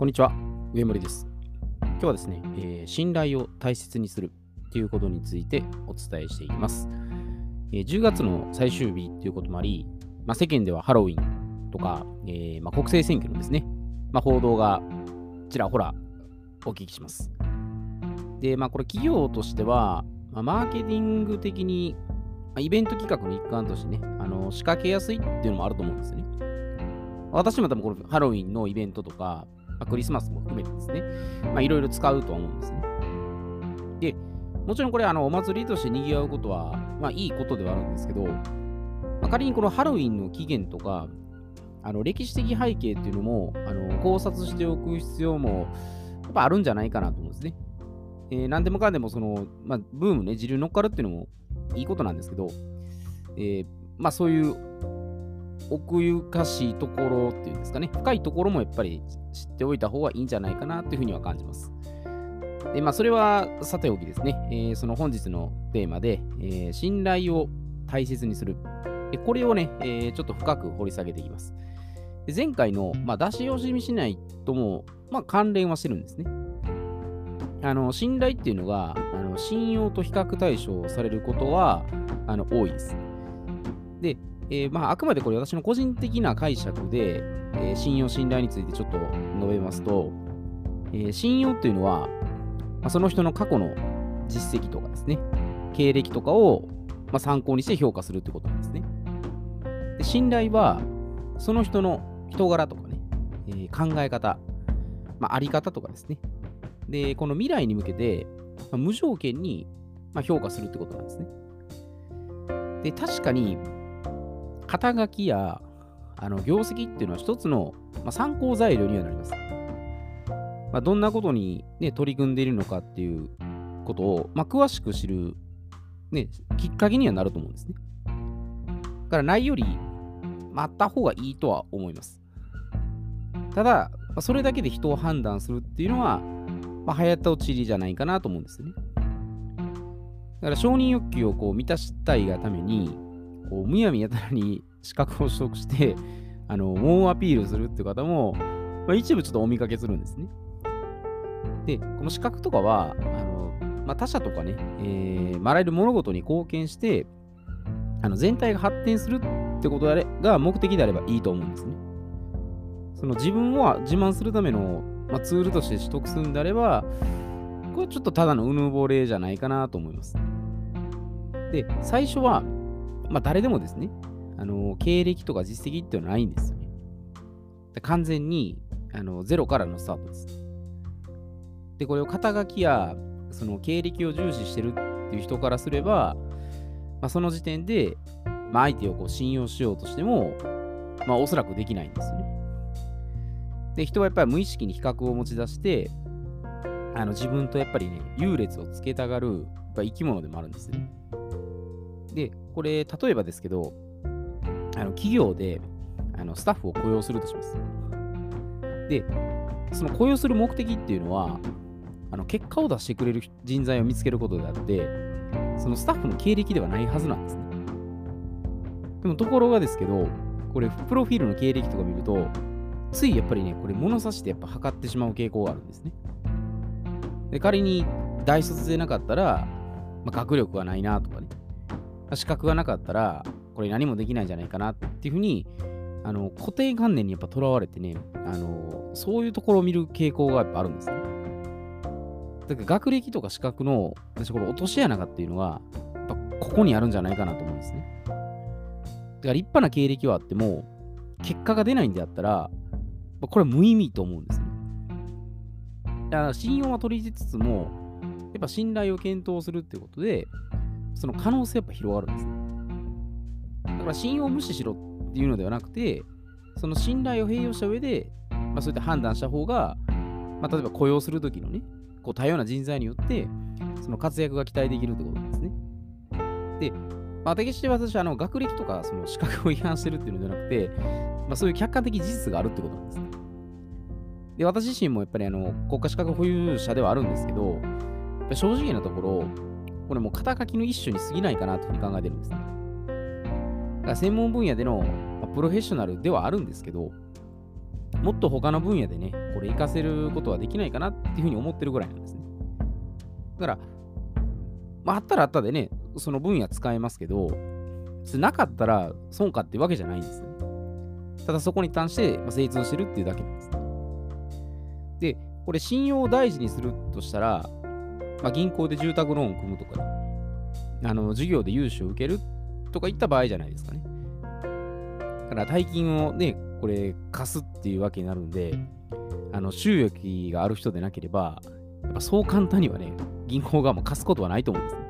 こんにちは、上森です。今日はですね、えー信頼を大切にするということについてお伝えしていきます。えー10月の最終日ということもあり、まあ、世間ではハロウィンとか、えーまあ、国政選挙のですね、まあ、報道がちらほらお聞きします。で、まあ、これ企業としては、まあ、マーケティング的に、まあイベント企画の一環としてね、あの仕掛けやすいっていうのもあると思うんですよね。私も多分このハロウィンのイベントとか、まあ、クリスマスも含めてですね、まあ、いろいろ使うと思うんですね。で、もちろんこれ、あの、お祭りとして賑わうことは、まあ、いいことではあるんですけど、まあ、仮にこのハロウィンの起源とか、あの歴史的背景っていうのもあの考察しておく必要もやっぱあるんじゃないかなと思うんですね。えー何でもかんでもその、まあ、ブームね、時流に乗っかるっていうのもいいことなんですけど、えーまあそういう奥ゆかしいところっていうんですかね、深いところもやっぱり知っておいた方がいいんじゃないかなというふうには感じます。で、まあそれはさておきですね、えーその本日のテーマで、えー信頼を大切にする。これをね、えーちょっと深く掘り下げていきます。で前回の、まあ、出し惜しみしないとも、まあ、関連はしてるんですね。あの信頼っていうのがあの信用と比較対象されることはあの多いです。で、えーまあ、あくまでこれ私の個人的な解釈で、えー信用信頼についてちょっと述べますと、えー信用っていうのは、まあ、その人の過去の実績とかですね、経歴とかを、まあ、参考にして評価するってことなんですね。で信頼は、その人の人柄とかね、えー考え方、まあ、あり方とかですね。で、この未来に向けて、まあ無条件に、まあ、評価するってことなんですね。で、確かに、肩書きやあの業績っていうのは一つの、まあ、参考材料にはなります。まあ、どんなことに、ね、取り組んでいるのかっていうことを、まあ、詳しく知る、ね、きっかけにはなると思うんですね。だからないより、まあった方がいいとは思います。ただ、まあそれだけで人を判断するっていうのは、まあ、早った落ちりじゃないかなと思うんですよね。だから承認欲求をこう満たしたいがために、こうむやみやたらに資格を取得して、あの猛アピールするっていう方も、まあ、一部ちょっとお見かけするんですね。で、この資格とかは、あのまあ、他者とかね、えー、まあらゆる物事に貢献して、あの全体が発展するってことであれが目的であればいいと思うんですね。その自分を自慢するための、まあ、ツールとして取得するんであれば、これはちょっとただのうぬぼれじゃないかなと思います。で、最初は、まあ、誰でもですね、あの経歴とか実績っていうのはないんですよね。完全にあのゼロからのスタートです。で、これを肩書きやその経歴を重視してるっていう人からすれば、まあ、その時点で、まあ、相手をこう信用しようとしても、まあ、おそらくできないんですよね。で、人はやっぱり無意識に比較を持ち出して、あの自分とやっぱりね、優劣をつけたがるやっぱ生き物でもあるんですね。で、これ、例えばですけど、あの企業であのスタッフを雇用するとします。で、その雇用する目的っていうのは、あの結果を出してくれる人材を見つけることであって、そのスタッフの経歴ではないはずなんですね。でもところがですけど、これ、プロフィールの経歴とか見ると、ついやっぱりね、これ物差しでやっぱ測ってしまう傾向があるんですね。で、仮に大卒でなかったら、まあ、学力がないなとかね、資格がなかったら、これ何もできないんじゃないかなっていうふうに、あの固定観念にやっぱとらわれてねあの、そういうところを見る傾向がやっぱあるんですね。だから学歴とか資格の私これ落とし穴がっていうのは、やっぱここにあるんじゃないかなと思うんですね。だから立派な経歴はあっても、結果が出ないんであったら、これは無意味と思うんですね。だから信用は取りつつも、やっぱ信頼を検討するっていうことで、その可能性やっぱ広がるんですね。だから信用を無視しろっていうのではなくて、その信頼を併用した上で、まあ、そうやって判断した方が、まあ、例えば雇用するときのね、こう多様な人材によって、その活躍が期待できるってことですね。で、まあ、決して私はあの学歴とかその資格を違反してるっていうのじゃなくて、まあ、そういう客観的事実があるってことなんですね。で、私自身もやっぱりあの国家資格保有者ではあるんですけど、正直なところ、これも肩書きの一種に過ぎないかなというふうに考えてるんですね。だから専門分野での、まプロフェッショナルではあるんですけど、もっと他の分野でね、これ活かせることはできないかなっていうふうに思ってるぐらいなんですね。だから、まあ、あったらあったでね、その分野使えますけど、なかったら損かっていうわけじゃないんですね。ただそこに関して精通してるっていうだけなんですね。で、これ信用を大事にするとしたら、まあ、銀行で住宅ローンを組むとか、あの授業で融資を受けるとかいった場合じゃないですかね。だから大金をね、これ貸すっていうわけになるんで、あの収益がある人でなければ、やっぱそう簡単にはね、銀行側も貸すことはないと思うんですね。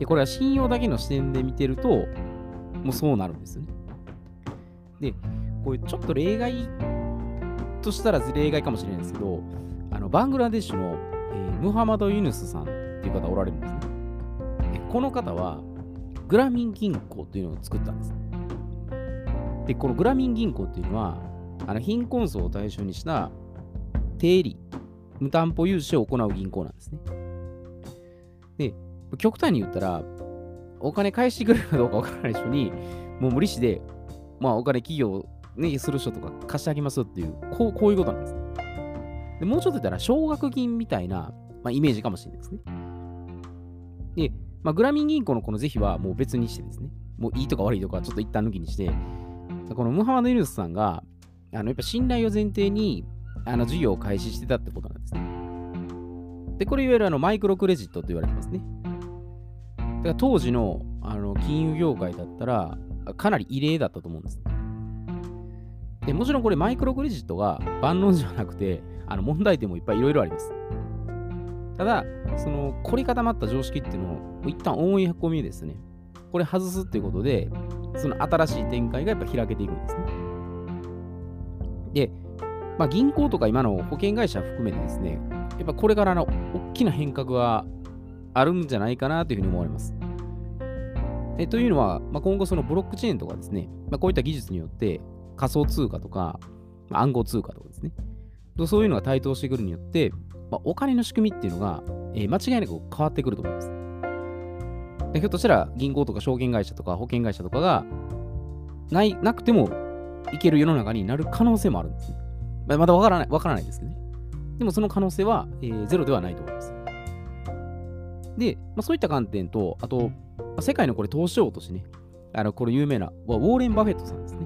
で、これは信用だけの視点で見てると、もうそうなるんですよね。で、これちょっと例外としたら例外かもしれないですけど、あのバングラデシュの、ー、ムハマド・ユヌスさんっていう方おられるんですね。この方は、グラミン銀行というのを作ったんです。で、このグラミン銀行っていうのは、あの貧困層を対象にした定理、無担保融資を行う銀行なんですね。で、極端に言ったら、お金返してくれるかどうかわからない人に、もう無利子で、まあお金企業、ね、する人とか貸してあげますっていう、こうこういうことなんです。でもうちょっと言ったら、奨学金みたいな、まあ、イメージかもしれないですね。で、まあ、グラミン銀行のこの是非はもう別にしてですね、もういいとか悪いとかちょっと一旦抜きにして、このムハマド・ユヌスさんが、あのやっぱ信頼を前提にあの授業を開始してたってことなんですね。で、これいわゆるあのマイクロクレジットと言われてますね。だから当時のあの金融業界だったら、かなり異例だったと思うんです。でもちろんこれマイクロクレジットが万能じゃなくて、あの問題点もいっぱいいろいろあります。ただ、その凝り固まった常識っていうのを一旦思い込みですね。これ外すっていうことで、その新しい展開がやっぱ開けていくんですね。で、まあ、銀行とか今の保険会社含めてですね、やっぱこれからの大きな変革があるんじゃないかなというふうに思われます。えというのは、まあ、今後そのブロックチェーンとかですね、まあ、こういった技術によって仮想通貨とか、まあ、暗号通貨とかですね、そういうのが台頭してくるによって、まあ、お金の仕組みっていうのが、えー、間違いなく変わってくると思います。ひょっとしたら銀行とか証券会社とか保険会社とかがないなくてもいける世の中になる可能性もあるんですね。まあ、まだわからない、わからないですけどね。でもその可能性は、えー、ゼロではないと思います。で、まあ、そういった観点と、あと、ま、世界のこれ投資王としてね、あのこれ有名なウォーレン・バフェットさんですね。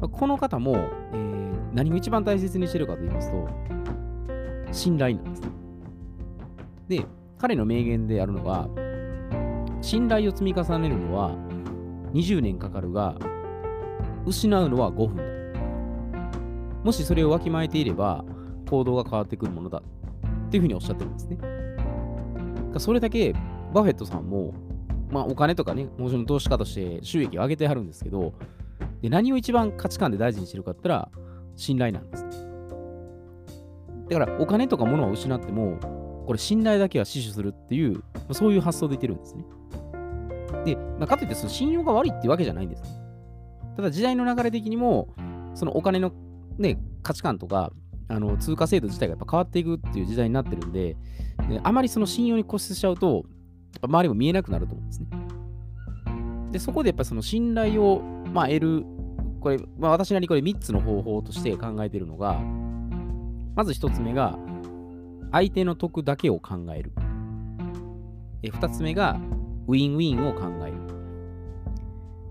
ま、この方も、えー、何を一番大切にしてるかと言いますと、信頼なんですね。で、彼の名言であるのが、信頼を積み重ねるのは20年かかるが、失うのは5分だ。もしそれをわきまえていれば、行動が変わってくるものだ。っていうふうにおっしゃってるんですね。それだけ、バフェットさんも、まあ、お金とかね、もちろん投資家として収益を上げてはるんですけど、で何を一番価値観で大事にしてるかって言ったら、信頼なんです。だから、お金とか物を失っても、これ信頼だけは死守するっていう、そういう発想で言ってるんですね。で、まあ、かといってその信用が悪いっていうわけじゃないんです。ただ時代の流れ的にも、そのお金の、ね、価値観とか、あの通貨制度自体がやっぱ変わっていくっていう時代になってるんで、であまりその信用に固執しちゃうと、やっぱ周りも見えなくなると思うんですね。で、そこでやっぱその信頼を、まあ、得る、これ、まあ、私なりこれ3つの方法として考えているのが、まず1つ目が、相手の得だけを考える。2つ目が、ウィンウィンを考える。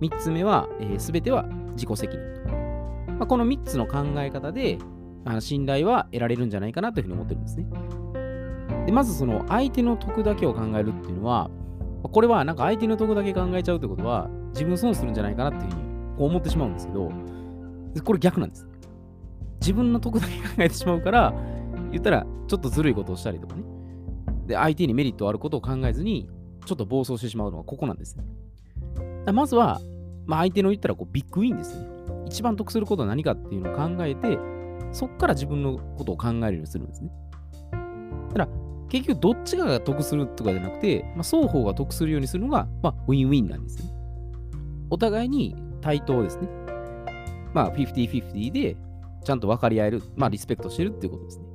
3つ目は、す、え、べ、ては自己責任。まあ、この3つの考え方で、あの信頼は得られるんじゃないかなというふうに思ってるんですね。でまずその相手の得だけを考えるっていうのは、これはなんか相手の得だけ考えちゃうってことは、自分損するんじゃないかなっていうふうに思ってしまうんですけど、これ逆なんです。自分の得だけ考えてしまうから、言ったらちょっとずるいことをしたりとかね。で、相手にメリットあることを考えずに、ちょっと暴走してしまうのがここなんです。まずは、まあ、相手の言ったらこうビッグウィンですね。一番得することは何かっていうのを考えて、そこから自分のことを考えるようにするんですね。ただ、結局どっちかが得するとかじゃなくて、まあ、双方が得するようにするのが、まあ、ウィンウィンなんですね。お互いに対等ですね。まあ、50-50で、ちゃんと分かり合える、まあ、リスペクトしてるっていうことですね。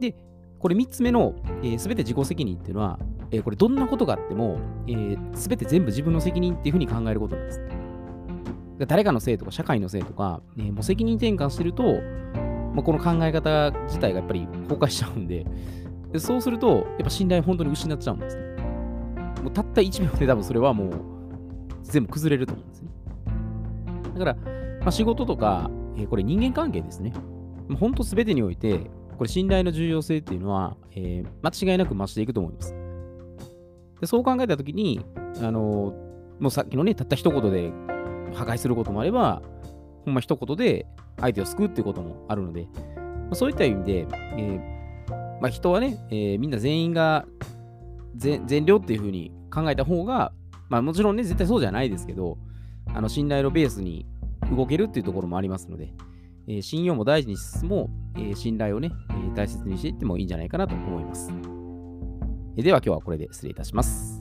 で、これ3つ目の、す、えー、べ、て自己責任っていうのは、えー、これどんなことがあっても、す、え、べ、て全部自分の責任っていうふうに考えることなんです。誰かのせいとか社会のせいとか、ね、もう責任転換してると、まあ、この考え方自体がやっぱり崩壊しちゃうんで、でそうすると、やっぱ信頼本当に失っちゃうんですね。もうたった1秒で多分それはもう全部崩れると思うんですね。だから、まあ、仕事とか、えー、これ人間関係ですね。本当すべてにおいて、これ信頼の重要性っていうのは、えー、間違いなく増していくと思います。でそう考えたときに、あのー、もうさっきのね、たった一言で破壊することもあれば、ほんま一言で相手を救うっていうこともあるので、まあ、そういった意味で、えー、まあ、人はね、えー、みんな全員が善良っていうふうに考えた方が、まあ、もちろんね、絶対そうじゃないですけど、あの信頼のベースに動けるっていうところもありますので、えー、信用も大事にしつつも、えー、信頼をね、えー、大切にしていってもいいんじゃないかなと思います。えでは今日はこれで失礼いたします。